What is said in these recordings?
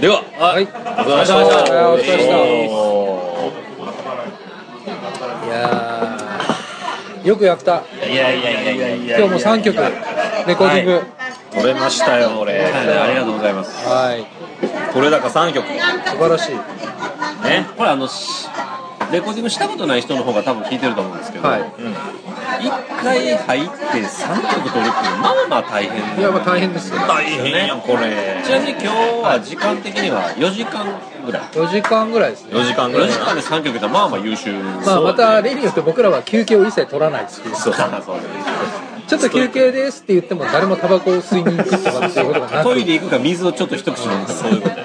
でははい。お疲れ様でした。はいお疲れ様でしたおいやー。よくやった。ーいやいやいやいや。今日も3曲レコーディング。はい。取れましたよ俺。ありがとうございます。はい。取れ高3曲。素晴らしい。ね、これあのしレコーディングしたことない人の方が多分聞いてると思うんですけど、はい。一回入って3曲取るっていうのはまあまあ大変。いやまあ大変ですよ。大変やんこれ。ちなみに今日は時間的には4時間ぐらい。4時間ぐらいですね。4時間ぐら4い時間で3曲ってまあまあ優秀。まあまた例によって僕らは休憩を一切取らないっていう。そうそうそうちょっと休憩ですって言っても誰もタバコを吸いに行くとかっていうことがなく。トイレ行くか水をちょっと一口飲むかそういうこと。やね。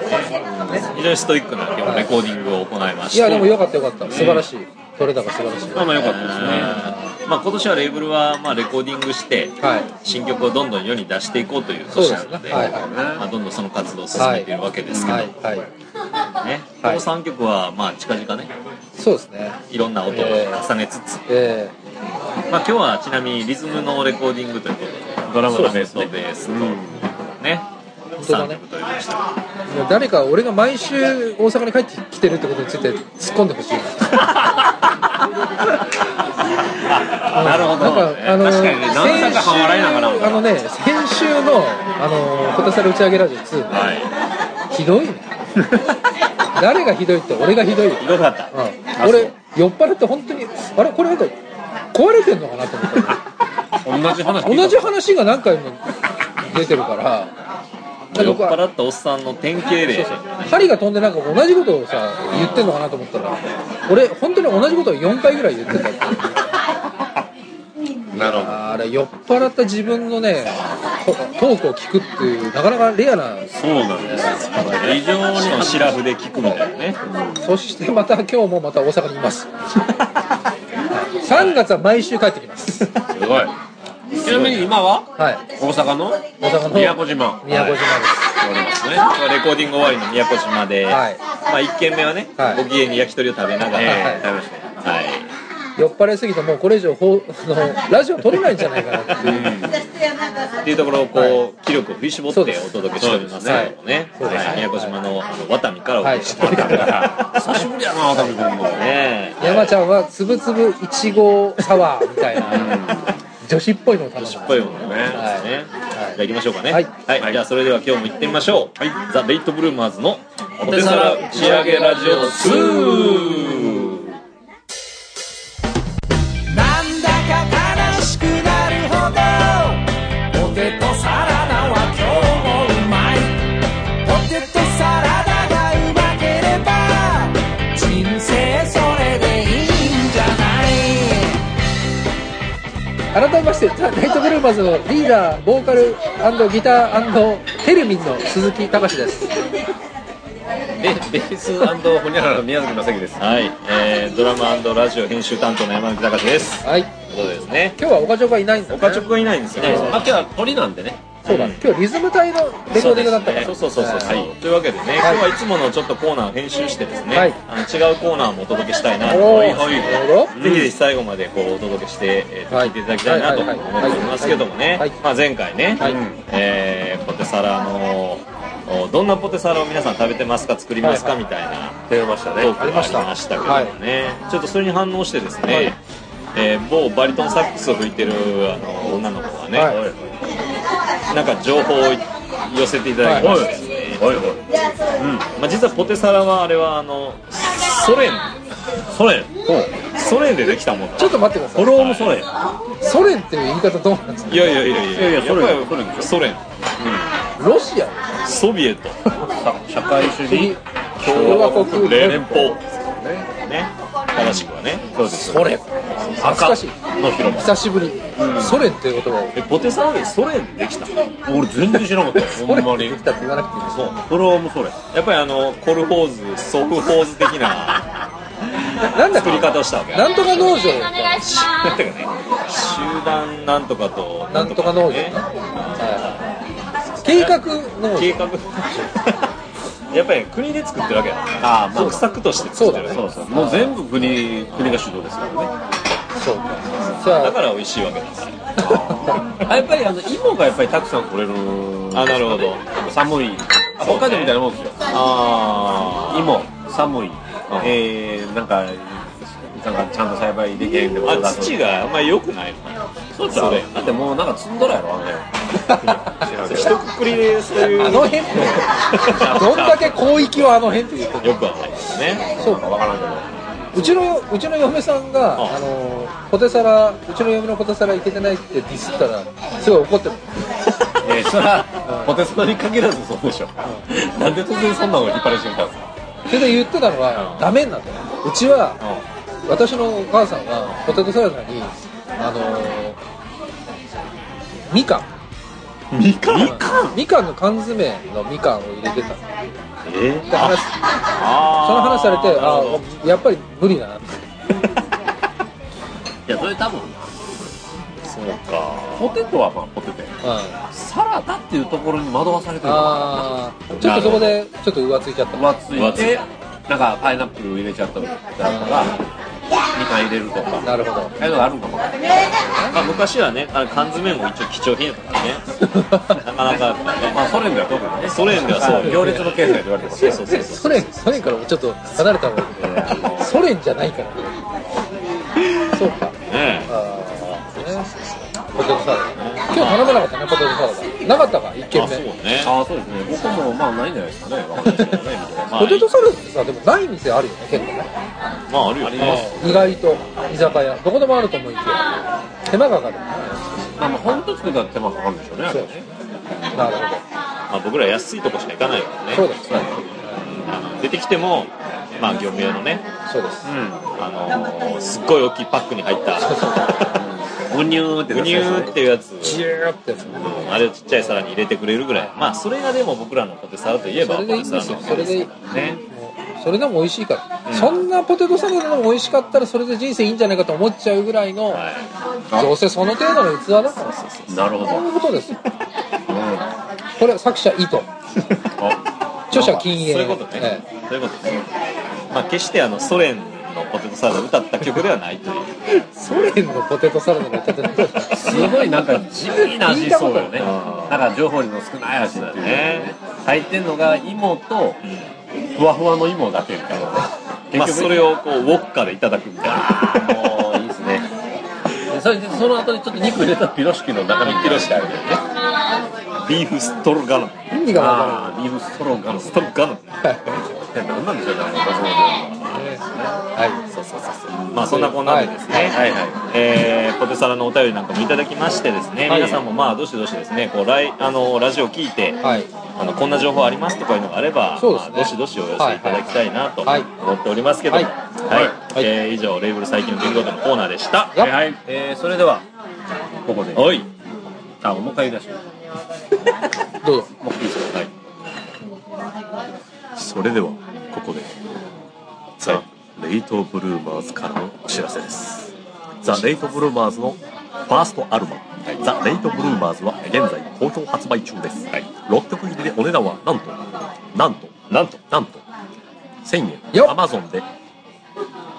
非常にストイックなレコーディングを行いまして。いやでもよかったよかった。素晴らしい。取れ高素晴らしい。まあまあ良かったですねまあ今年はレーブルはまあレコーディングしてはい。新曲をどんどん世に出していこうという年なのではいはいまあどんどんその活動を進めているわけですけどはい。はい。ね。この3曲はまあ近々ねそうですね。いろんな音を重ねつつ。えまあ今日はちなみにリズムのレコーディングということでドラムとベースとベースとね本当だね。3曲ということでしたーもう誰か俺が毎週大阪に帰ってきてるってことについて突っ込んでほしい。なるほど。なんかあの確かにね何だか半笑いながら先週あのね先週のあのポテサル打ち上げラジオ2、はい。ひどいね。誰がひどいって俺がひどいよ、ひどかった。うん、俺酔っ払って本当にあれ？これなんか壊れてんのかなと思った。同じ話同じ話が何回も出てるから酔っ払ったおっさんの典型例。針が飛んでなんか同じことをさ言ってんのかなと思ったら俺本当に同じことを4回ぐらい言ってた。っ てなるほど。あれ酔っ払った自分のねトトークを聞くっていうなかなかレアなそうなんです。よ非常にシラフで聞くみたいなね。そしてまた今日もまた大阪にいます。3月は毎週帰ってきます。すごいちなみに今ははい。大阪の大阪の宮古島。宮古島おりますね。レコーディング終わりの宮古島で、はい。まあ1軒目はね、はい。ご機嫌に焼き鳥を食べながら、はい。食べましたはい。です酔っ払いすぎてもうこれ以上ほ あのラジオ撮れないんじゃないかなっていう。っていうところをこう、は気力を振り絞ってお届けしておりますけどもね、そうです。はい。宮古島のあのワタミからおはい。届けしております、久しぶりやな渡辺君も。ね。山ちゃんはつぶつぶいちごサワーみたいな女子っぽいのを頼んだしっぽいものね、はい。ねじゃあ行きましょうかね。はい。じゃあそれでは今日も行ってみましょう、ザ・レイトブルーマーズのポテサラ打ち上げラジオ2いましてザ・ナイトブルーマーズのリーダーボーカルギターテルミンの鈴木隆です。ベベースホニャララの宮崎正樹です。はい、えー、ドラムラジオ編集担当の山口隆ですはいということですね今日は岡長がいないんだ、ね、岡直がいないんですよねまあ今日は鳥なんでねそうだ、今日リズム隊のレコーディングだったから。そうそうそうそう、はいはい、というわけでね、今日はいつものちょっとコーナーを編集してですね、はい。あの違うコーナーもお届けしたいなと。おー思いぜひぜひ最後までこうお届けして、えーとはい聞いていただきたいなと思っておりますけどもね。はいまあ前回ね、はい。えーポテサラのおどんなポテサラを皆さん食べてますか作りますか、はいみたいな。出ましたトークがありましたけどもね、ちょっとそれに反応してですね、はい。えー某バリトンサックスを吹いてるあの女の子がね、はいなんか情報を寄せていただきまして。ですね、おいおい。うん。まあ、実はポテサラはあれはあのソ連。ソ連？ソ連でできたもんだちょっと待ってくださフォローもソ連。いソ連っていう言い方どうなんですか？いやいやいやいや。いやいやソ連。やっぱりソ連ロシア？ソビエト。社会主義共和国連邦。ね。正しくはね。そうです。ソ連。懐かしいの広場久しぶり、ソ連っていう言葉を。えポテサラでソ連でできた？俺全然知らなかった。ソほんまに。連ってきたって言わなくていい。そう。フォローもソ連。やっぱりあのコルホーズソフホーズ的な なんだっ作りけ方をしたわけ。なんとか農場。なんていうかね集団なんとかとなんとか農場。ね。計画農計場画。やっぱり国で作ってるわけだああまあ。国策として作ってるそうそうそう。もう全部国国が主導ですからね。そう。かだから美味しいわけだ。か らあやっぱりあの芋がやっぱりたくさん取れる。あなるほど。寒い。北海道みたいなもんですよ。あ芋寒い。えー、なんかなんかちゃんと栽培できへんでもああ土があんまり良くないのそうちゃう。だってもうなんか積んどるやろあの辺 一括りでそういう。あの辺。っ てどんだけ広域をあの辺って言ってるよくはないですね。そうかわからんけどうちのうちの嫁さんが、あ。あのポテサラうちの嫁のポテサラいけてないってディスったらすごい怒ってる。えー、それはポテサラに限らずそうでしょ、なんで突然そんなのを引っ張りしてみたんですかそれで言ってたのはダメになった。うちは私のお母さんはポテトサラダにあのみかん。みかん？みかん。みかんの缶詰のみかんを入れてた。のえって話あその話されてあほどやっぱり無理だな。っ ていやそれ多分。そうか。ポテトはまあポテトや。うんサラダっていうところに惑わされてるああちょっとそこでちょっと浮ついちゃった。な浮つ浮ついいてなんかパイナップル入れちゃったらみかん入れるとか。なるほど。ああいうのがあるんか。もまあ、昔はねあの缶詰も一応貴重品やったからね。なかなかね。まあソ連では特にね。ソ連ではそうよ行列の経済と言われてますねそうそうそうソ連ソ連からもちょっと離れた方がいい。けどソ連じゃないから。そうか。ねああねポテトサラダ今日頼めなかったねポテトサラダ。なかったか一軒あそう目ね。ああそうですね。僕もまあないんじゃないですかね。ポテトサラダってさでもない店あるよね結構ね。まああるよね。意外と居酒屋。どこでもあると思いきや手間がかかる。まあまあ本当作ったら手間かかるんでしょうねあれね。なるほまあ、僕ら安いとこしか行かないからね。どそうです。あの出てきてもまあ業務用のね。そうです。あのーすっごい大きいパックに入ったグニューってグニューっていうやつ。ジューってやつ。うんあれをちっちゃい皿に入れてくれるぐらい。まあそれがでも僕らのポテサラといえばそれでいいんですよ。ポテサラのそれでいい。ねそれでも美味しいから、そんなポテトサラダでも美味しかったらそれで人生いいんじゃないかと思っちゃうぐらいの、はい。どうせその程度の器だから。なるほど。そういうことですよ。これ作者意図。著者禁煙。そういうことね、え。そういうことね。まあ決してあのソ連のポテトサラダを歌った曲ではないという。えソ連のポテトサラダが歌ってるすごいなんか地味な味そうよね。あーなんか情報量の少ない味っていうね入ってんのが芋とふわふわの芋だけみたいな。ねまあそれをこうウォッカでいただくみたいな。もういいですね。でそれでその後にちょっと肉入れたピロシキの中身ピロシキあるよねビーフストロガノ。フ意味がわかああビーフストロガノ。フストロガノ。何なんでしょうねあのはいそうそうそうそう。まあそんなこんなでですね、はい。はい。えーポテサラのお便りなんかもいただきましてですね、はい。皆さんもまあどしどしですね。こうライあのラジオ聞いて、はい。あのこんな情報ありますとかいうのがあれば、そうですね。まあ、どしどしお寄せいただきたいなとはい。思っておりますけど。も、ははい。いはい。えー以上レーブル最近の出来事のコーナーでした。やっはい。はい、えー、それではここで。おい。あもう一回言い出しよ どうぞうもういいですかはい。それではここでザ・レイトブルーマーズからのお知らせです。ザ・レイトブルーマーズのファーストアルバム「ザ・レイトブルーマーズ」は現在好評発売中です、6曲入りでお値段はなんとなんとなんと。なんと1000円。アマゾンで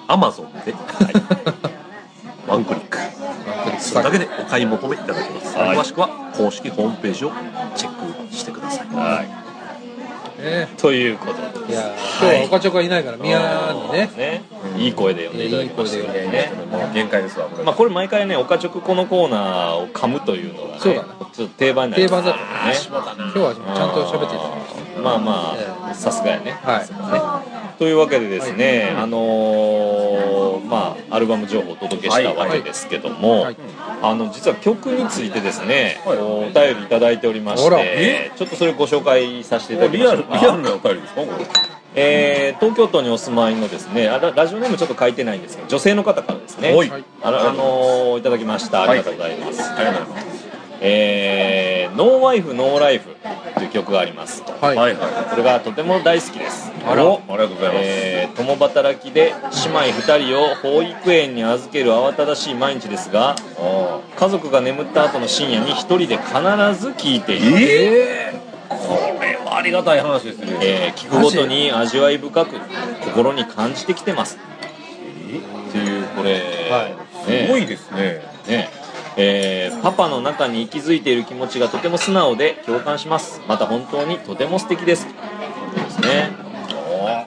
アマゾンで、ワンクリックそれだけでお買い求めいただけます、はい。詳しくは公式ホームページをチェックしてください、ね。ということでいや今日はおかちょこがいないから宮にね。ね、いい声で呼んでいただきましたね。もう限界ですわこれまあこれ毎回ね、おかちょくこのコーナーを噛むというのがね、そうだねちょっと定番になります定番だった。ね。今日はちゃんと喋っていただきましまあまえあ、さすがやね。はい。ね。というわけでですね、あのーまあアルバム情報をお届けしたわけですけども、はい。あの実は曲についてですね、はい。お便りいただいておりまして、ちょっとそれご紹介させていただきリアましょうか。ルリアルなお便りですか？これ。えー東京都にお住まいのですねあララジオネームちょっと書いてないんですけど女性の方からですねはい。あの、あのーいただきました。ありがとうございます、ありがとうございますえーノーワイフノーライフという曲があります。はい、はいはい。これがとても大好きです。あら。ありがとうございます、えー共働きで姉妹2人を保育園に預ける慌ただしい毎日ですがあ家族が眠った後の深夜に1人で必ず聴いている、ええこれはありがたい話ですね、えー聞くごとに味わい深く心に感じてきてます。っていうこれ、はねすごいですね。ねえーパパの中に息づいている気持ちがとても素直で共感します。また本当にとても素敵です。ということですね。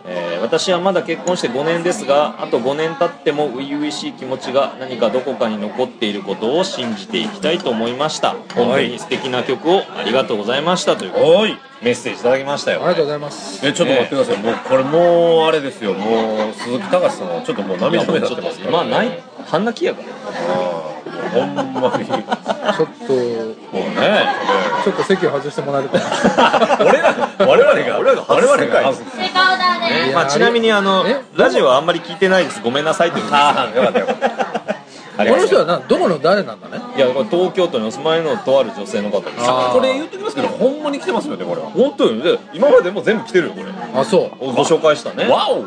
えー私はまだ結婚して5年ですがあと5年経っても初々しい気持ちが何かどこかに残っていることを信じていきたいと思いました。本当に素敵な曲をありがとうございましたというおい。メッセージいただきましたよ。ありがとうございます。えちょっと待ってください、もうこれもうあれですよ。もう鈴木隆さんはちょっともう涙目もうちょっとになってますから。今ない。半泣きやからほんまに。もうちょっとねちょっと席を外してもらえると 俺ら我々が俺らが我々がねまあ、ちなみにあのえ？ラジオはあんまり聞いてないです。ごめんなさいというああよかったよかった。この人はなどこの誰なんだね？いやこれ東京都にお住まいのとある女性の方です。これ言っときますけどほんまに来てますよねこれは。本当にで今までも全部来てるよこれ。あそう。ご紹介したね。わお。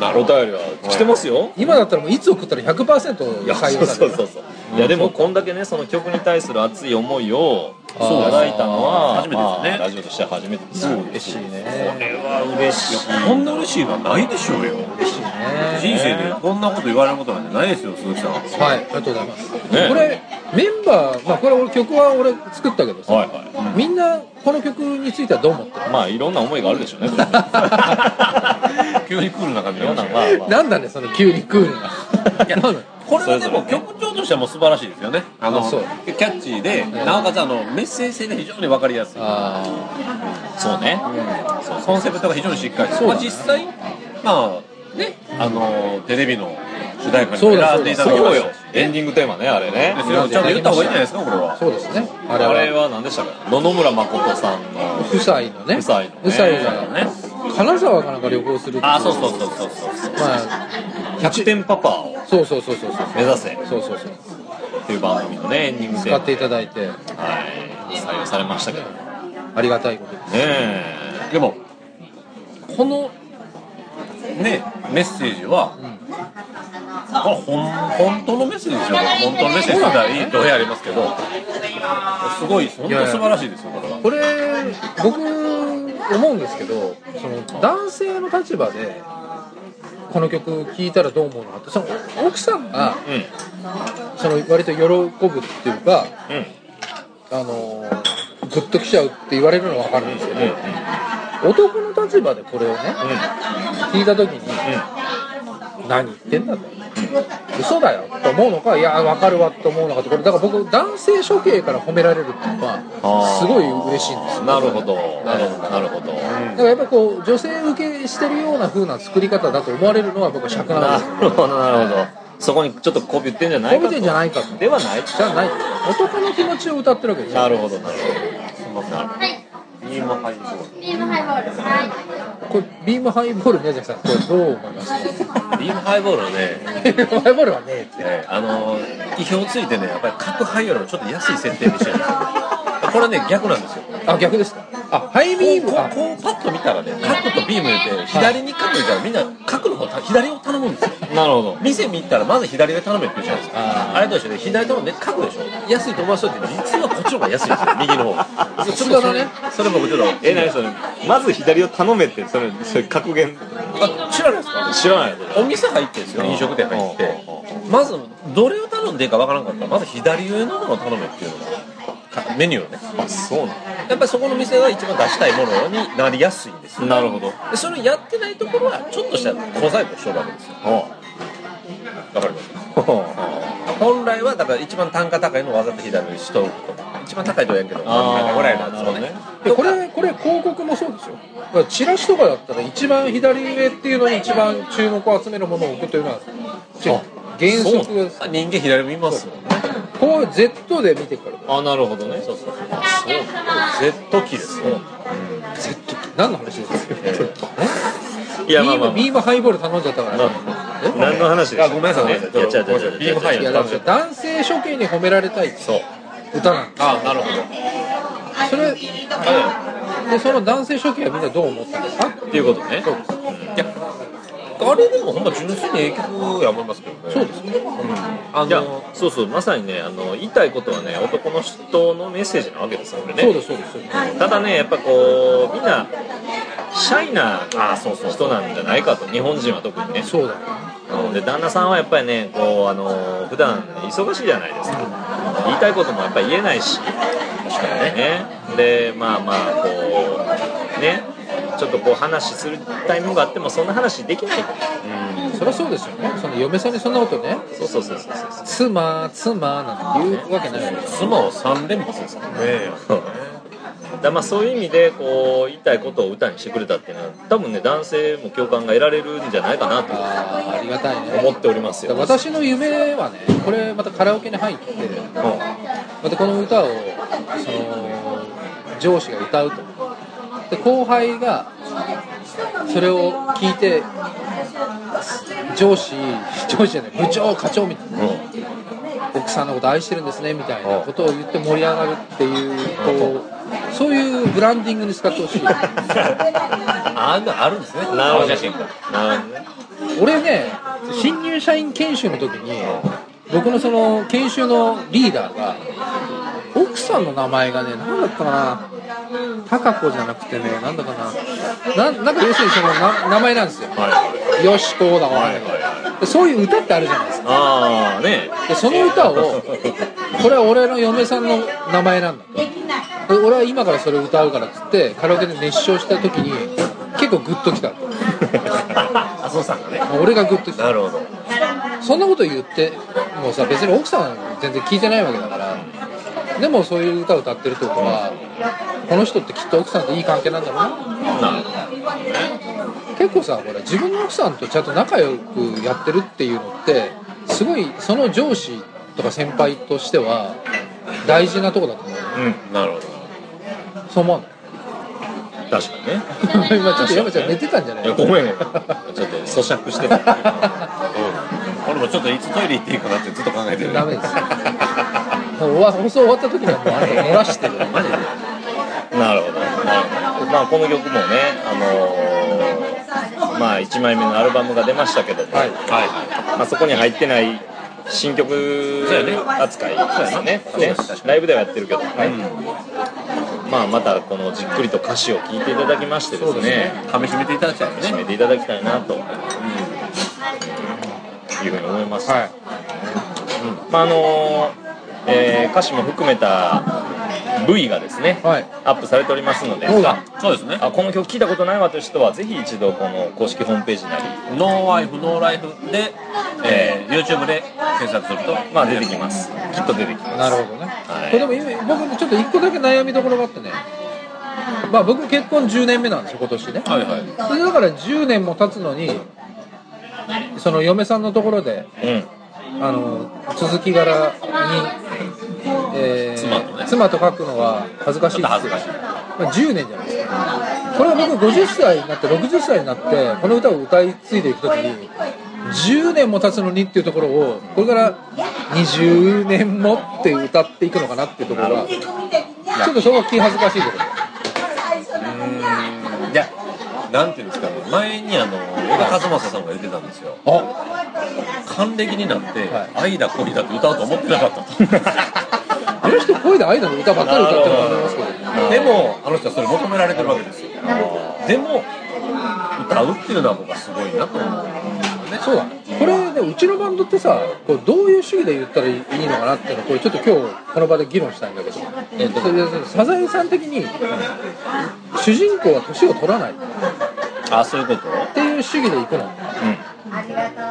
なるおほど便りは来てますよ。今だったらもういつ送ったら100%いや採用される？そうそうそうそういやでもこんだけねその曲に対する熱い思いをいただいたのは初めてですね。まあラジオとしては初めてです。嬉しいね。これは嬉しい。こんな嬉しいのはないでしょうよ。嬉しいね。人生でこんなこと言われることなんてないですよ鈴木さん。はいありがとうございます、ね。これメンバーまあこれ俺曲は俺作ったけどさ、はいはみんなこの曲についてはどう思ってる？いまあいろんな思いがあるでしょうねこれね急にクールな感じいろんなまあまあ。なんだねその急にクールな。なんだ？これはでも曲調としてはもう素晴らしいですよね。あのキャッチーでなおかつあのメッセージ性が非常に分かりやすい。あそうね。そうコンセプトが非常にしっかり。そうまあ、実際まあねあのテレビの主題歌に選んでいただきまそうよ。したしエンディングテーマねあれね。ちゃんと言った方がいいんじゃないですかこれは。あそうですね。ああれは。れは何でしたか？野々村誠さんの。夫妻のね。夫妻のね。夫妻がね金沢かなんか旅行するあそうそうそうそうそう。まあ100点パパをそうそうそうそうそう。目指せ。っそうそうそう。ていう番組のねエンディングテーマ使っていただいて。はい。採用されましたけど。ねありがたいことです。え。でもこのねメッセージは、これほん本当のメッセージでしょ本当のメッセージだったらいいとやりますけどすごい本当素晴らしいですよこれは。これ僕思うんですけどその男性の立場でこの曲聴いたらどう思うのかってその奥さんがうん。その割と喜ぶっていうかうん。あのグッときちゃうって言われるのは分かるんですけど、うん。男の立場でこれをね聞いた時に、何言ってんだと、嘘だよと思うのかいや分かるわと思うのかってこれだから僕男性処刑から褒められるっていうのはすごい嬉しいんですよ。なるほど。なるほど。なるほど。だからやっぱこう女性受けしてるような風な作り方だと思われるのは僕は尺なんなですよ。るほどなるほど。そこにちょっとこびってんじゃないかと。こびてんじゃないかと。ではない。じゃない。男の気持ちを歌ってるわけですよ。なるほどなるほど。なるほどビームハイボールビームハイボール。はい。これビームハイボール宮崎さんこれどう思います？かビームハイボールはねビームハイボールはねあの意表ついてねやっぱり角ハイよりもちょっと安い設定にしてるんですよこれね逆なんですよ。あ逆ですかあハイビームあこうこうパッと見たらね角とビーム言って左に角いたらみんな角の方た左を頼むんですよ。なるほど。店見たらまず左で頼めって言うじゃないですか。ああれと一緒で左頼んで角でしょ。安いと思わせといて実はこっちの方が安いんですよ右の方。が普通だねそれ僕ちょっと。え何それ。まず左を頼めってそれそれ格言。あ知らないですか？知らない。よお店入ってんですよ飲食店入って。まずどれを頼んでいいかわからんかったらまず左上のものを頼めっていうのが。かメニューをね。あそうなやっぱりそこの店が一番出したいものになりやすいんですなるほど。でそれをやってないところはちょっとした小細工をしようわけですよ。わかります？本来はだから一番単価高いのをわざと左にしとくとか一番高いとはやんけどあー真ん中ぐらいなんですよね。なるでこれこれ広告もそうですよ。だからチラシとかだったら一番左上っていうのに一番注目を集めるものを置くというのは原則です。あ人間左見ますもんねこう Z で見てからあなるほどね。そうそうお客様。Z キーですよ Z 何の話ですか？いやまあまあまビームビームハイボール頼んじゃったから。あ何の話であごめんなさい。ごめんなビームハイいやだから男性処刑に褒められたい。そう。歌なんですあなるほど。それでその男性処刑はみんなどう思ったんですか？っていうことね。そう。ですいやあれでもほんま純粋にええ曲や思いますけどね。そうですね。あいやのそうそうまさにねあの言いたいことはね男の人のメッセージなわけですよこれね。そうですそうです。ただねやっぱこうみんなシャイなあそうそう人なんじゃないかと日本人は特にね。そうだようん。で旦那さんはやっぱりねこうあの普段忙しいじゃないですか。言いたいこともやっぱり言えないし。確かにね。でまあまあこうねちょっとこう話するタイミングがあってもそんな話できない。そりゃそうですよね。その嫁さんにそんなことね。そうそうそうそうそう妻妻なんて言うわけない妻を3連発ですからね。だまあそういう意味でこう言いたいことを歌にしてくれたっていうのは多分ね男性も共感が得られるんじゃないかなとあーありがたいね。思っておりますよ。私の夢はねこれまたカラオケに入ってまたこの歌をその上司が歌うとで後輩がそれを聞いて上司上司じゃない部長課長みたいな。奥さんのこと愛してるんですねみたいなことを言って盛り上がるっていうこうそういうブランディングに使ってほしいあんなあるんですね。なるほど写真が俺ね新入社員研修の時に僕のその研修のリーダーが奥さんの名前がね何だったかな。高子じゃなくてねなんだかな。ななんか要するにそのな名前なんですよ。よしこうだわかんない。けどでそういう歌ってあるじゃないですか。ああね。でその歌をこれは俺の嫁さんの名前なんだと。で俺は今からそれを歌うからっつってカラオケで熱唱した時に結構グッときたと麻生さんがね。俺がグッときたなるほど。そんなこと言ってもうさ別に奥さん全然聞いてないわけだからでもそういう歌を歌ってるってことはこの人ってきっと奥さんといい関係なんだろうな。結構さほら自分の奥さんとちゃんと仲良くやってるっていうのってすごいその上司とか先輩としては大事なとこだと思うよ。うんなるほど。そう思わ確かにね。ない今ちょっと山ちゃん寝てたんじゃない？いやごめんちょっと咀嚼して。た 俺もちょっといつトイレ行っていいかなってずっと考えてる。ダメです放送終わった時にはもうあなた漏らしてるマジで。なるほど。まあこの曲もねあのーまあ1枚目のアルバムが出ましたけども、はい。まあ、そこに入ってない新曲扱いですよね。ね。ライブではやってるけどもね、まあまたこのじっくりと歌詞を聴いていただきましてですね。噛み締めていただきたいですね。締めていただきたいなと、いうふうに思います、はい。まああのーえー歌詞も含めた V がですね、はい。アップされておりますので。そうですね。あこの曲聞いたことないわという人はぜひ一度この公式ホームページなり、ノーワイフノーライフで、えー、YouTube で検索するとまあ、出てきます。きっと出てきます。なるほどね、はい。これでも今僕ちょっと一個だけ悩みどころがあってね。まあ僕結婚10年目なんですよ今年ね。はいはい。それだから10年も経つのにその嫁さんのところでうんあの続き柄に、えー妻とね。妻と書くのは恥ずかしいってちょっと恥ずかしい。まあ10年じゃないですか。これは僕50歳になって60歳になってこの歌を歌い継いでいくときに10年も経つのにっていうところをこれから20年もって歌っていくのかなっていうところがちょっとそこが気恥ずかしいところなんていうんですかね前にあの小田和正さんが言ってたんですよ。あ。還暦になってはい「愛だ恋だ」って歌うと思ってなかったと。あの人声で愛の歌ばっかり歌ってると思いますけど。でもあの人はそれ求められてるわけですよ。でも歌うっていうのは僕はすごいなと思う。んですよね。そうだ。これねうちのバンドってさこうどういう主義で言ったらいいのかなっていうのをこれちょっと今日この場で議論したいんだけど、えっと、それでサザエさん的に主人公は年を取らない。っあそういうこと？ていう主義でいくの、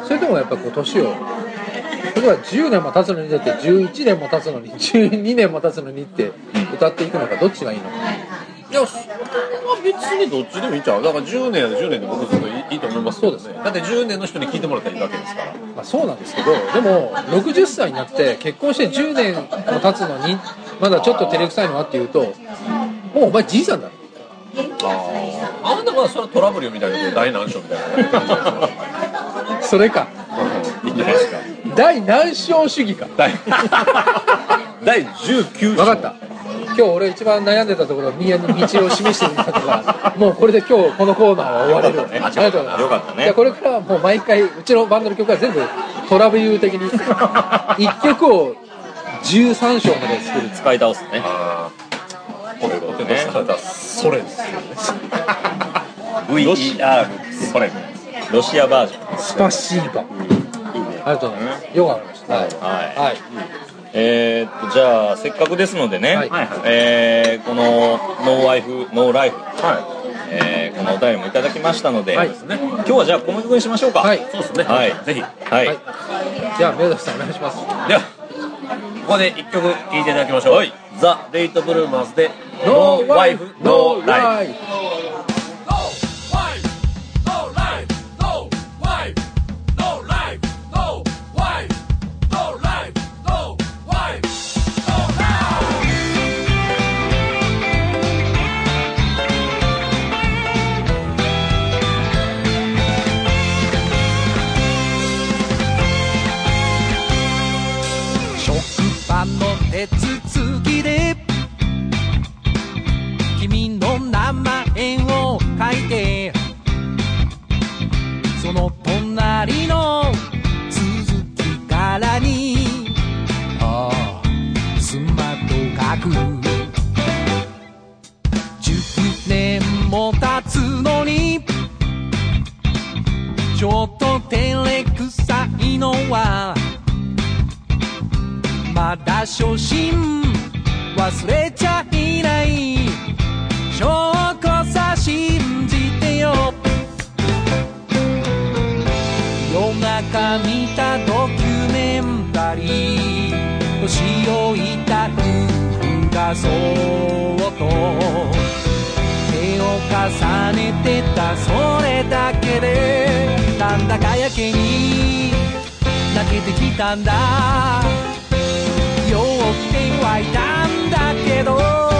それともやっぱこう年を例えば10年も経つのにだって11年も経つのに12年も経つのにって歌っていくのかどっちがいいのかいやそれは別にどっちでもいいんちゃう。だから10年は10年で僕ずっといいいいと思いますけどね。そうですだって10年の人に聞いてもらったらいいわけですから。まあ、そうなんですけどでも60歳になって結婚して10年も経つのにまだちょっと照れくさいのはっていうともうお前じいさんだろ。あんなまあそれはトラブルよみたいな大難所みたいな感じですか。それか。いいんじゃないですか。大難所主義か。第第19分かった今日俺一番悩んでたところ宮に道を示してるんだからもうこれで今日このコーナーは終われる。ありがとうございますよかったね。じゃあこれからはもう毎回うちのバンドの曲は全部トラブユー的に。1曲を13章まで作る。使い倒すね。ああポテトポテトサラダそれです。よね VER それ。ロシアバージョン。スパシーバ。いいね。ありがとうございます。よくわかりました。はいはい。はいえーっとじゃあせっかくですのでね、はい。はいえーこのノーワイフノーライフ、はえーこのお便りもいただきましたので、はい。今日はじゃあこの曲にしましょうか。はい。いそうですね。はい。ぜひ。はい、はい。じゃあ宮崎さんお願いします。ではここで一曲聴いていただきましょう。はい。ザ・レイト・ブルーマーズで「ノーワイフ。ノーライフ「隣の。続きからに」「ああスマート書く」「10年も経つのに」ちょっと照れくさいのは。まだ初心。忘れちゃいない。証拠さ信夜中見たドキュメンタリー年老いた夫婦がそっと手を重ねてたそれだけでなんだかやけに泣けてきたんだ酔ってはいたんだけど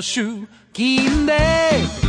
末も出勤で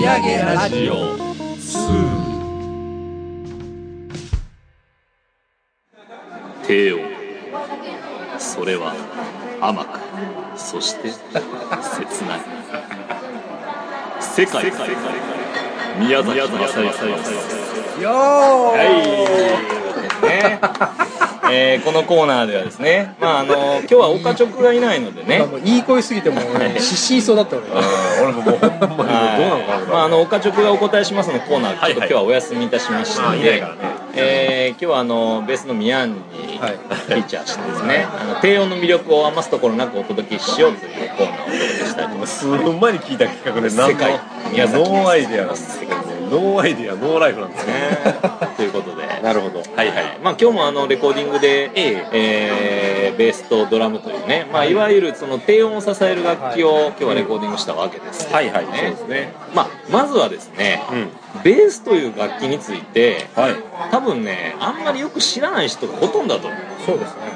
ち上げラジオ。帝王それは甘くそして切ない。世界宮崎雅義です。よー。はい、ね えーこのコーナーではですね、まああの今日は岡直がいないのでね。いい声すぎてもうね失神しそうだった俺俺ももうほんまにどうなのかな。はい。まああの岡直がお答えしますのコーナー、ちょっと今日はお休みいたしましたので、あいないね。えー今日はあのベースのミヤンにはいフィーチャーしてですね、あの低音の魅力を余すところなくお届けしようというコーナーをお届けしたいと思います。数分前に聞いた企画で世界宮崎 no idea なんですけどね no idea no life なんですね。ねということで。なるほど。はいはい。まあ、今日もあのレコーディングで、えーベースとドラムというね、まあ、い。わゆるその低音を支える楽器を今日はレコーディングしたわけです。けどはいはい。ね。そうですね。まあ、まずはですね、うん。ベースという楽器についてはい。多分ねあんまりよく知らない人がほとんどだと思う。そうですね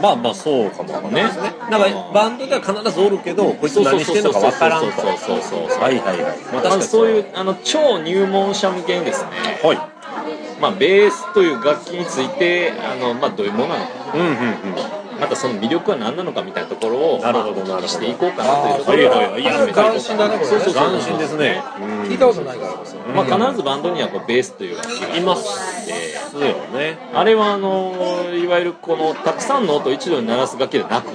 まあまあそうかもね。なんかバンドでは必ずおるけどこいつ何してんのかわからんとそうそうそうそうはいはいはい。まあまあそういうあの超入門者向けにですね、はい。まあ、ベースという楽器についてあの、まあ、どういうものなのか。うんうんうんまたその魅力は何なのかみたいなところをなるほどまあなるほど。していこうかなというところではいや斬新だねこれね。そうそうそう斬新ですね。聞いたことないからこそ。まあ、必ずバンドにはこうベースという楽器がいますそうよね。あれはあのいわゆるこのたくさんの音を一度に鳴らす楽器ではなく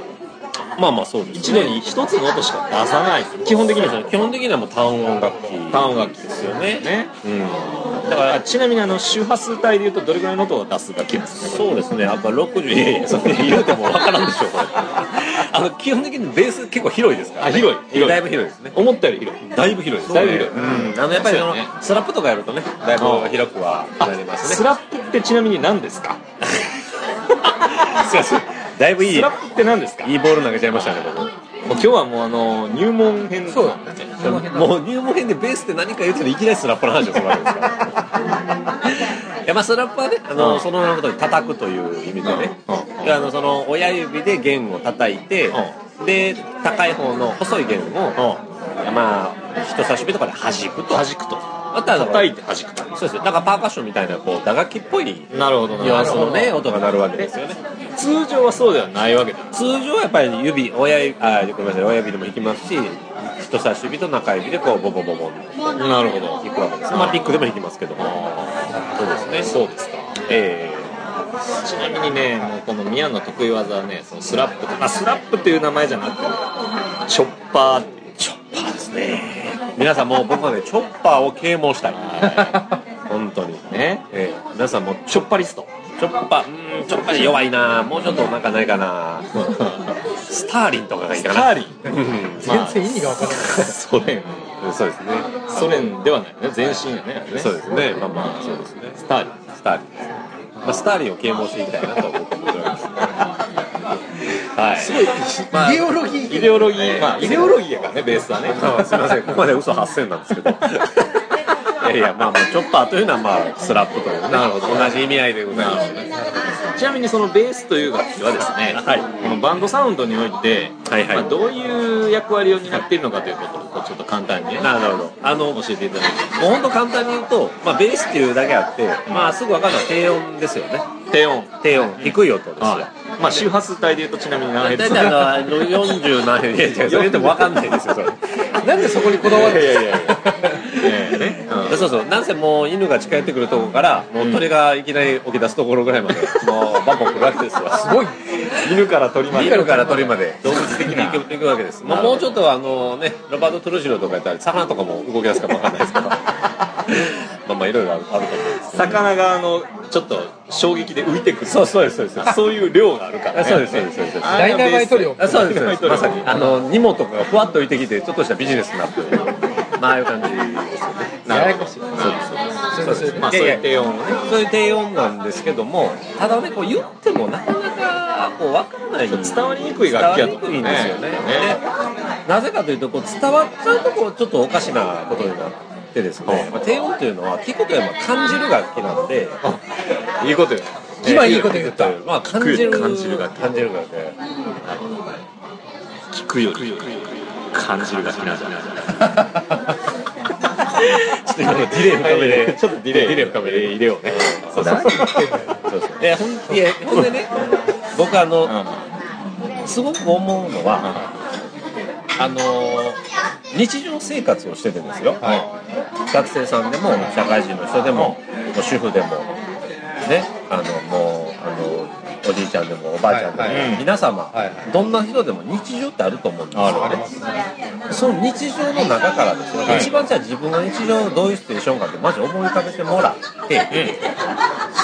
まあまあそうです一度に一つの音しか出さない。基本的には基本的にはもう単音楽器。単音楽器でですよね。ねうん。だからちなみにあの周波数帯でいうとどれぐらいの音を出す楽器なんですかそうですね、やっぱ60、いやいや、それ言うてもわからんでしょう、これ。あの、基本的にベース結構広いですから、ね。あ広い広い。だいぶ広いですね。思ったより広い。だいぶ広いです。ね。だいぶ広い。うん。あの、やっぱりそうよね、スラップとかやるとね、だいぶ広くはなりますね。スラップってちなみに何ですか？すいません。だいぶいい、いスラップって何ですか？もういボール投げちゃいましたね、僕。今日はもうあの入門編。そうだなんでね。その辺だもう入門編でベースって何か言うてるいきなりスラップの話をするわけですから。いやまあスラップはね、あの、うん。その名の通り叩くという意味でね、あのその親指で弦を叩いて、で高い方の細い弦を、まあ人差し指とかで弾くと。弾くとあとはだから叩いて弾くとそうですよ。なんかパーカッションみたいなこう打楽器っぽいなるほどなニュアンスのるね音が鳴るわけですよね。通常はそうではないわけだ通常はやっぱり指親指あごめんなさい親指でも弾きますし人差し指と中指でこうボボボボンなるほど弾くわけです。まあピックでも弾きますけども。そうですね。そうですかえちなみにねもうこの宮の得意技はねそのスラップあスラップっていう名前じゃなくてチョッパーっていうチョッパーですねー皆さんもう僕はねチョッパーを啓蒙したい。本当に。ねえー皆さんもチョッパリストチョッパーうーんチョッパー弱いなもうちょっとなんかないかなスターリンとかがいいかな。スターリン？うん全然意味がわからないソ連 そうですね。ソ連ではないね前身やねそうですね。まあまあそうですね。スターリンスターリンですね。まあスターリンを啓蒙していきたいなと僕は思っております。はい。イデオロギー。イデオロギー。まあイデオロギーやからねベースはね。まあすみません、ここまで嘘発生なんですけど。いやいや、まあ、まあ、チョッパーというのは、まあ、スラップという、ね、なるほど。同じ意味合いでございます。ね。ちなみにそのベースという楽器はですね、はい。このバンドサウンドにおいて、はいはい。まあ、どういう役割を担っているのかということをこうちょっと簡単にねなるほど。あの、もう教えていただいて。本当簡単に言うと、まあ、ベースっていうだけあって、まあ、すぐ分かるのは低音ですよね。低音。低音、低い音ですよ。まあ周波数帯でいうとちなみに何ヘルツ大体あの、あの40何ヘルツ、いやいやそれ言っても分かんないですよ、それ。なんでそこにこだわるんですか？ええね。うん。そうそう、なんせもう犬が近寄ってくるところから、もう鳥がいきなり起き出すところぐらいまで、もうバンバン来るわけですよ。すごい。犬から鳥まで。犬から鳥まで。動物的に行く行くわけです。もうもうちょっとあのね、ロバート・トゥルジロとかやったら魚とかも動き出すかもわかんないですけど。まあまあいろいろあるあると思うんですけど。魚があのちょっと衝撃で浮いてくるそうそうですそうです。そういう量があるから、ね、そうですそうですそうです。あダイナマイト量あそうですそうです。まさににあの荷物とかがふわっと浮いてきてちょっとしたビジネスになってる。まあああいう感じですよね。なるほどややこしいそうですそうです。まあそういう低音をねそういう低音なんですけども、ただねこう言ってもなかなかこうわかんない。伝わりにくい楽器やと伝わりにくいんですよね。ねねなぜかというとこう伝わっちゃうとこうちょっとおかしなことになってですね、まあ、低音というのは聞くことよりも感じる楽器なので、いいことよ今いいこと言った。まあ感じる感じる楽器。感じる楽器。聞くより感じるがちなんじゃない？ちょっと今のディレイ深めで。ちょっとディレイディレイ深めで。入れようね。そうそう。そうそいやほんでね僕あの、すごく思うのは、あの日常生活をしててですよ、学生さんでも社会人の人でも、もう主婦でもねあのもうあのおじいちゃんでもおばあちゃんでも、はいはい。皆様、はい。どんな人でも日常ってあると思うんですよね。その日常の中からですよ、一番じゃあ自分の日常どういうシチュエーションかってまず思い浮かべてもらって、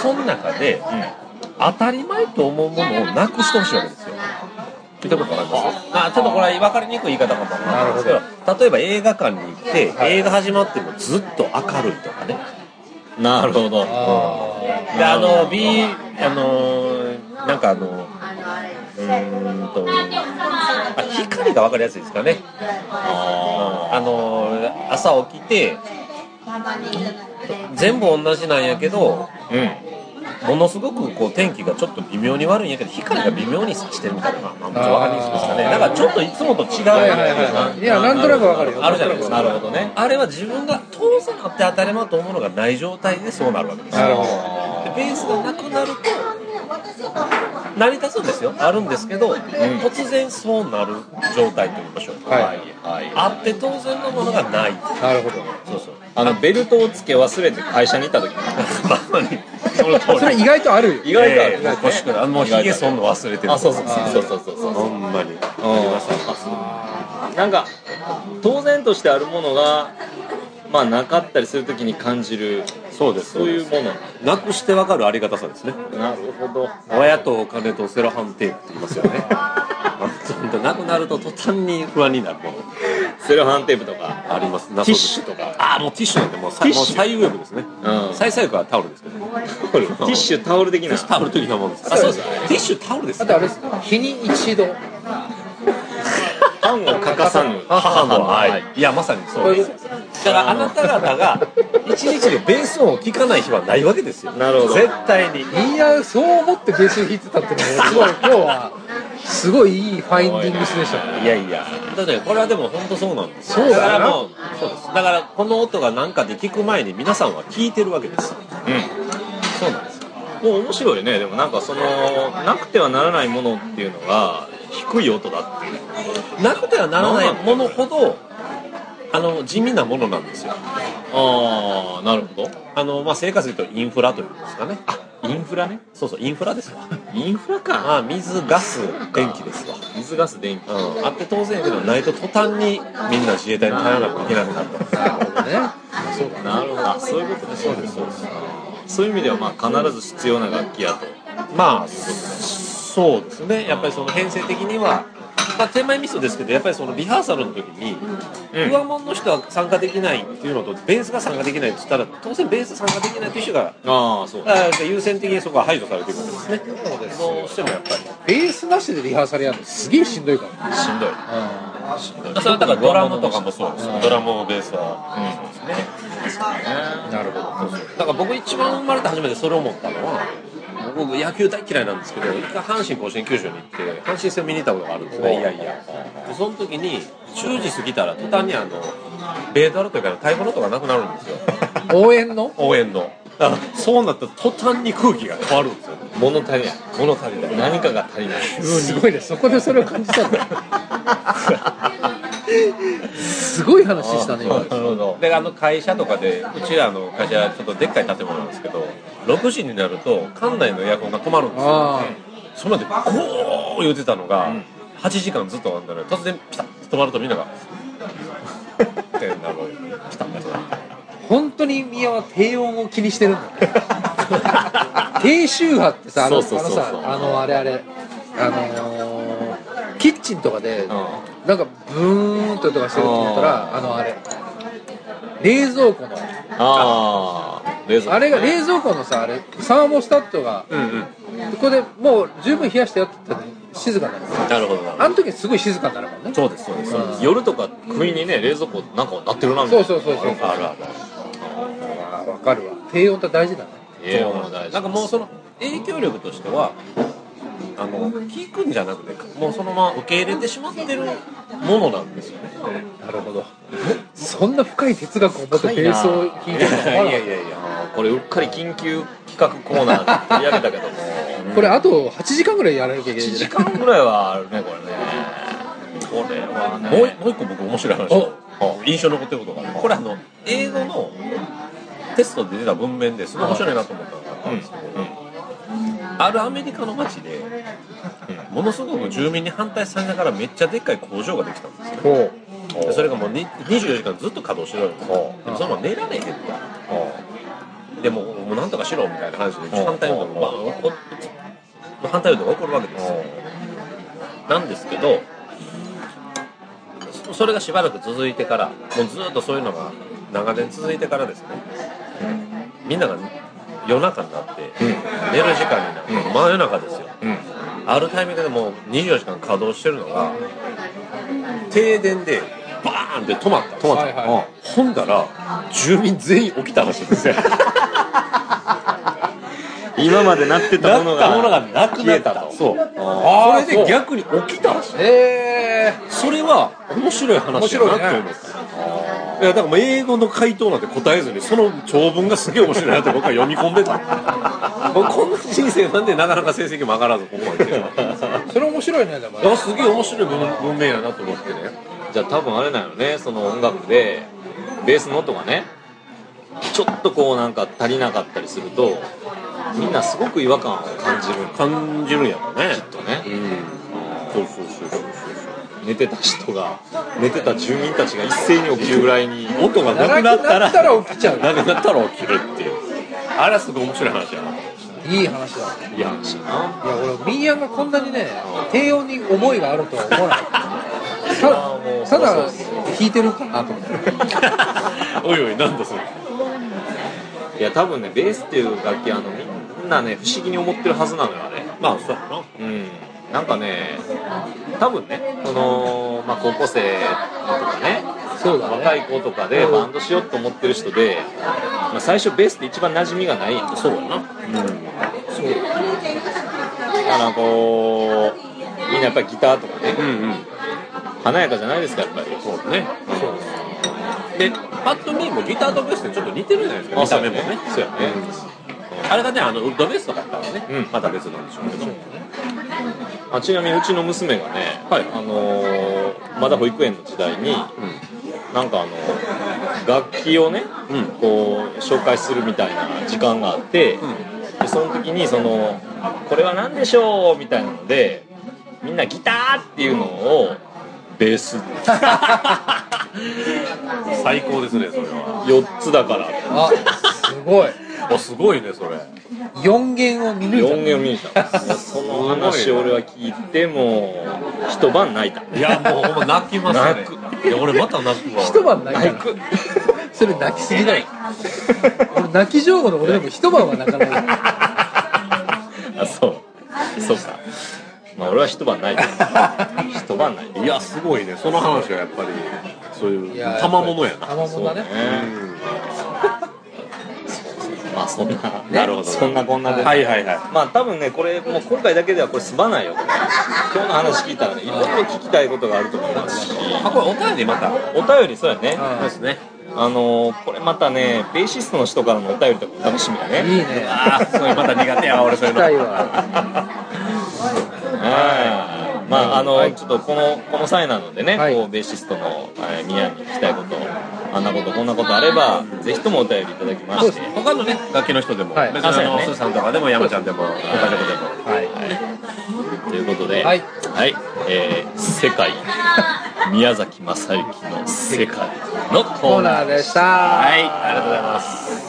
その中で、当たり前と思うものをなくしてほしいわけです。よ聞いたことありますあちょっとこれは分かりにくい言い方かも。わからないですけど。例えば映画館に行って、映画始まってもずっと明るいとかね。なるほど。あであの B あのなんかあのうーんとあ光が分かりやすいですかね。ああの朝起きて全部同じなんやけどーうんものすごくこう天気がちょっと微妙に悪いんやけど光が微妙に差してるみたいなまあまあ分かりにくいですかね。だからちょっといつもと違うはいはいはいやなんとなくわかるよ。あるじゃないですか。なる。ほどね。あれは自分が当然あって当たり前と思うのがない状態でそうなるわけですよ。なるほど。でベースがなくなると成り立つんですよ。あるんですけど、突然そうなる状態と言いましょうか、はいはい。あって当然のものがない。なるほど。そうそう。あのベルトをつけ忘れて会社に行った時。まさにその通りそれ意外とあるよ。意外とある。ええ。もう腰からあのもうひげ剃んの忘れてる。あそうそうそう。そうそうそうほんまにありましたなんか当然としてあるものがまあなかったりするときに感じるそうです。そういうもの。なくしてわかるありがたさですね。なるほど。親とお金とセロハンテープって言いますよね。なくなると途端に不安になるものセロハンテープとか。あります。ティッシュ。とか。ああもうティッシュなんてもうさティッシュ。もう最悪ですね。うん。最最悪はタオルですけどティッシュタオル的な。タオル的なもんです。あそうです。ティッシュタオルですあとあれです。日に一度。パンを欠かさぬ。母の愛。いやまさにそうです。だからあなた方が一日でベース音を聞かない日はないわけですよ。なるほど絶対にいやそう思ってベース弾いてたってのもすごい今日はすごいいいファインディングスでした。ねいやいや。だってこれはでも本当そうなんですそうだよな。だからもうそうです。だからこの音が何かで聞く前に皆さんは聞いてるわけです。そうなんですもう面白いね。でもなんかそのなくてはならないものっていうのが低い音だっていう。なくてはならないものほどあの地味なものなんですよ。ああなるほど。あの、まあ、生活で言うとインフラというんですかねインフラね。そうそうインフラですわインフラか。まあ水ガス電気ですわ。水ガス電気。うん、あって当然やけどないと途端にみんな自衛隊に頼らなきゃいけなくなるとなるほどね。そうだなるほどあそういうことねそうですそうです。そういう意味ではまあ必ず必要な楽器やと。まあそうですね。やっぱりその編成的にはまあ手前ミスですけどやっぱりそのリハーサルの時にうん。上門の人は参加できないっていうのとベースが参加できないって言ったら当然ベース参加できないという人がああそうあー優先的にそこは排除されていくわけですね。そうですどうしてもやっぱり。ベースなしでリハーサルやるのすげえしんどいから。ねしんどい。それはだからドラムとかもそうですドラムベースはそうですね。なるほど。だから僕一番生まれて初めてそれを思ったのは僕野球大嫌いなんですけど一回阪神甲子園球場に行って阪神戦見に行ったことがあるんですねい。やいや。でその時に10時過ぎたら途端にあのベーダルというか太鼓の音がなくなるんですよ。応援の？応援のだからそうなったら途端に空気が変わるんですよ。物足りない。物足りない。何かが足りない。すごいね。そこでそれを感じたんだすごい話したね今。なるほど。であの会社とかでうちらの会社ちょっとでっかい建物なんですけど6時になると館内のエアコンが止まるんですよ。あそれまでこう言ってたのが、8時間ずっとあんだら突然ピタッと止まるとみんなが ってなるピタッと本当に宮は低音を気にしてるんだ。ね 低周波ってさあのさあのあれあれあのーキッチンとかでなんかブーンって音がしてると思ったらあのあれ。冷蔵庫のああ冷蔵庫あれが冷蔵庫のさあれサーモスタットがうんうん。ここでもう十分冷やしてやってたのに静かになる。なるほどあの時すごい静かになるもんね。どそうですそうです。そうです夜とか不意にね冷蔵庫なんかなってるなみたそいうな。そうそうそうあるあるあーわかるわ。低音って大事だね。ええもの大事。なんかもうその影響力としてはあの聞くんじゃなくてもうそのまま受け入れてしまってるものなんですよね。なるほど。そんな深い哲学を持ってベースを弾いてるとは思わなかっいやあーこれうっかり緊急企画コーナーで取り上げたけども。た これあと8時間ぐらいやらなきゃいけない1時んじゃない？間ぐらいはあるねこれね。これはね。もうもう一個僕面白い話を。印象に残ってることがある。これあの英語のテストで出た文面ですごい面白いなと思ったのがあったんですけど、あるアメリカの街でものすごく住民に反対されながらめっちゃでっかい工場ができたんですよ。ほでそれがもうに24時間ずっと稼働してるわけですよ。でもそのまま寝られへんと。でももうなんとかしろみたいな話で反対運動が反対運動が起こるわけですよ。なんですけどそそれがしばらく続いてからもうずっとそういうのが長年続いてからですねみんなが夜中になって寝る時間になって真夜中ですよ。あるタイミングでもう24時間稼働してるのが停電でバーンって止まった。止まった、はいはほんだら住民全員起きたらしいんですよ。今までなってたものがたものがなくなった消えたと。そう。あーそれで逆に起きたらしい。えそれは面白い話だなって思った、いやだからもう英語の回答なんて答えずにその長文がすげえ面白いなって僕は読み込んでた。僕こんな人生なんでなかなか成績も上がらずここまで。来てるそれ面白いねでもあすげえ面白い文文面やなと思って。ねじゃあ多分あれなのねその音楽でベースの音がねちょっとこうなんか足りなかったりするとみんなすごく違和感を感じる。感じるんやろね。とね。うん。そうそうそうそう寝てた人が寝てた住民たちが一斉に起きるぐらいに音がなくなったらなくなったら起きちゃう。なくなったら起きるっていう。あれはすごい面白い話やな。いい話だ。いやしな。いや俺ミーヤンがこんなにね低音に思いがあるとは思わなかったたただ弾いてるかなと思って。おいおいなんだそれ。いや多分ねベースっていう楽器あのみんなね不思議に思ってるはずなのよあれ。まあそうやな。うん。なんかね多分ねその、まあ、高校生とかねそうだ若ねい子とかでバンドしようと思ってる人で、まあ、最初ベースって一番馴染みがないそうやな。だ。からこうみんなやっぱりギターとかねうんうん。華やかじゃないですかやっぱり。そうね。でパッと見もギターとベースってちょっと似てるじゃないですか見た目もね。そうやね。あれがねあのウッドベースとかやったらね、うん。また別なんでしょうけど、あちなみにうちの娘がね、はい。あのーまだ保育園の時代になんかあの楽器をねうん。こう紹介するみたいな時間があって、でその時にその「これは何でしょう?」みたいなのでみんなギターっていうのをベース。最高ですねそれは。4つだから。あすごいあすごいねそれ。4弦を見抜いた。4弦を見に来た。その話を俺は聞いてもう一晩泣いた。いやもうほんま泣きますね。泣いや俺また泣くわ。一晩泣いた。らそれ泣きすぎだよ 俺泣き上手の俺でも一晩は泣かない。あそう。そうか。まあ俺は一晩泣いた。一晩泣いた。いやすごいね。その話はやっぱりそういいうや賜物やな。賜物だねまあそんな、なるほど。そんなこんなで、はいはいはい。まあ多分ねこれもう今回だけではこれ済まないよ。今日の話聞いたらねいろいろ聞きたいことがあると思います。しあこれお便りまた。お便りそうやね。うん。そうですね。あのーこれまたねベーシストの人からのお便りとかも楽しみだね。いいね。ああそれまた苦手やわ俺そういうの。聞きたいわ。はい。まああの、はいちょっとこのこの際なのでね、はい。こうベーシストの、えー、宮に聞きたいことあんなことこんなことあればぜひともお便りいただきまして。他のね楽器の人でも、はい。別にあのね。スーさんとかでも山ちゃんでも他の子でも。はい。ということで、はい。はい。えー世界宮崎正幸の世界のココーーナーでした。はい。ありがとうございます。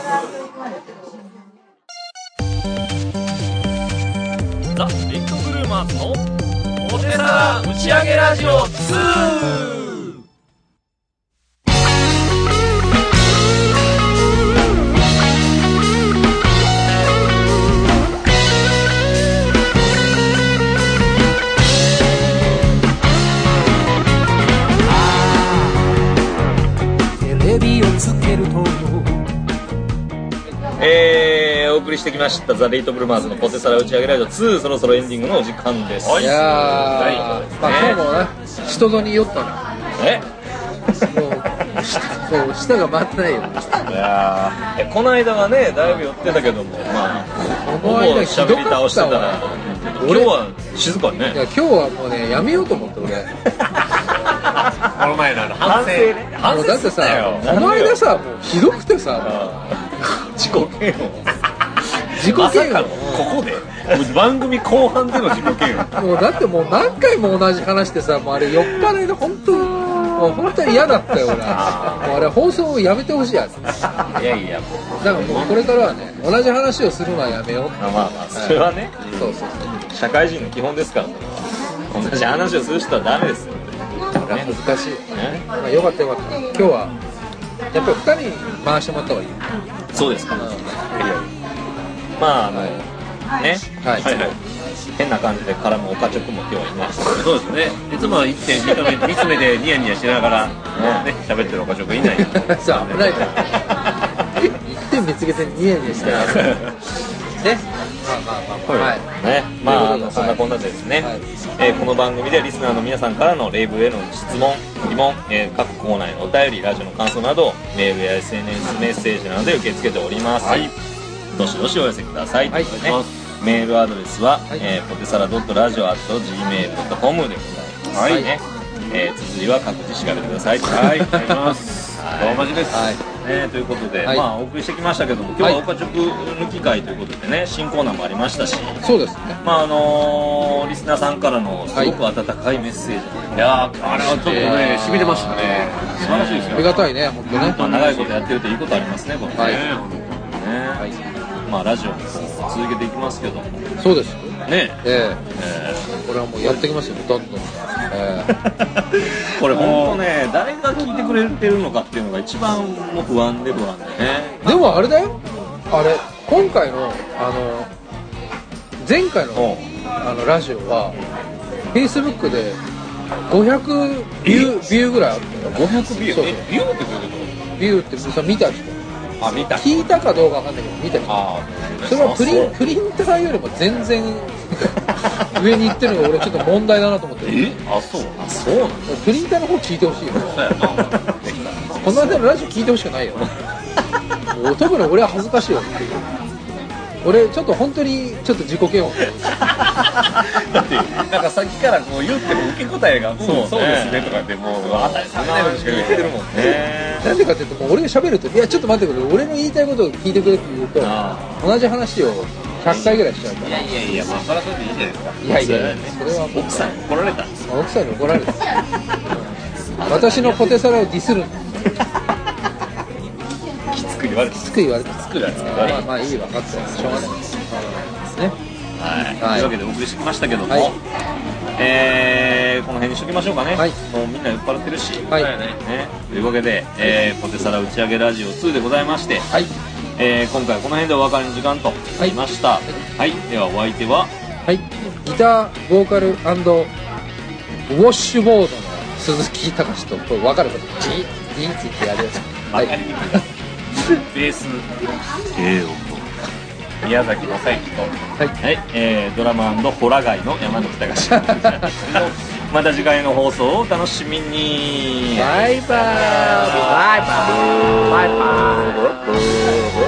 ザ・ビッグブルーマーズのお手さ打ち上げラジオ2えー、お送りしてきましたザ・レイトブルマーズのポテサラ打ち上げライド2そろそろエンディングのお時間です。いやー、はい。まあ今日もね人ぞに酔ったなえ？もうそう舌が回ってないよ。いやこの間はねだいぶ寄ってたけどもまあこの間ひどかったわ喋り倒してたら今日は静かにね。いや今日はもうねやめようと思って俺。この前のあの反省ね。もうだってさよ。この間さもうひどくてさ 自己嫌悪。自己嫌悪。ここで。番組後半での自己嫌悪。もうだってもう何回も同じ話してさもうあれ酔っ払いで本当にもう本当に嫌だったよ俺。もうあれ放送をやめてほしいやつ。だかいやいや。もうらもうこれからはね同じ話をするのはやめようまあまあそれはね。そうそう社会人の基本ですから。同じ話をする人はダメですよ。そうこれは難しい。ね。まあよかったよかった。今日はやっぱり2人に回してもらった方がいいそうですか。まああのね。はい。はいはい。変な感じで絡むおかちょくも今日はいましたそうですね。いつもは1.2目3つ目でニヤニヤしながらね。喋ってるおかちょくいない。さあ 危ない。から一点見つけてニヤニヤしてね。まあまあまあ。はいねまあそんなこんなでですね、はいえーこの番組ではリスナーの皆さんからのレイブへの質問疑問、えー各コーナーへのお便りラジオの感想などメールや SNS メッセージなどで受け付けております、どしどしお寄せください、はい。ということでねメールアドレスは、はい。えーポテサラ .radio.gmail.com でございます、はい。ね。えー綴りは各自調べてください。はい。お願いします。はい。ローマ字です。はいね、ということで、はい。まあお送りしてきましたけども今日はおかちょく抜き会ということでね新コーナーもありましたしそうですね。まああのーリスナーさんからのすごく温かいメッセージ、い。やーあれはちょっとねしびれましたね。素晴らしいですよ。ありがたいね本当ね。まあ、長いことやってるといいことありますねこれね,、はい。ねねまあラジオも続けていきますけども。そうですね。ええ。えこれはもうやっていきますよどんどん。えー これ本当ね誰が聞いてくれてるのかっていうのが一番もう不安で不安でね。えでもあれだよ。あれ今回のあの前回のあのラジオは Facebook で500ビュービューぐらいあったよ。500ビュー？そうそう。え？ビューってどういうこビューってさ見た人。とあ見た。聞いたかどうかわかんないけど見た人あそれはプリンプリンターよりも全然 上に行ってるのが俺ちょっと問題だなと思ってえ？あそうあそうなの？プリンターの方聞いてほしいよ。この間のラジオ聞いてほしくないよ。もう特に俺は恥ずかしいよ俺ちょっと本当にちょっと自己嫌悪。だってなんかさっきからこう言っても受け答えが「うんそうそうですね」とかってもう当たり前ないことしか言ってるもんね。ね。なんでかっていうともう俺が喋ると「いやちょっと待ってくれ俺の言いたいことを聞いてくれ」って言うとあ同じ話を100回ぐらいしちゃうから。いやいやいやまあそれはそれでいいじゃないですか。いやいやいやそれはもう。奥さんに怒られたんです奥さんに怒られる 私のポテサラをディスるきつく言われてきつく言われて作るやつまあまあいい分かったよしょうがないですね。はい、というわけでお送りしてきましたけども、はい。えーこの辺にしときましょうかね、はい。もうみんな酔っ払ってるし、はい。ね、というわけで、えーポテサラ打ち上げラジオ2でございまして、はい。えー今回はこの辺でお別れの時間となりました、はい。ではお相手ははい。ギターボーカルウォッシュボードの鈴木隆とこれ分かることジージーって言ってやるやつ。はいベース。慶応宮崎正幸と。はい。はい、えードラムホラガイの山口隆史。また次回の放送をお楽しみに。バイバーイ。バイバーイ。バイバーイ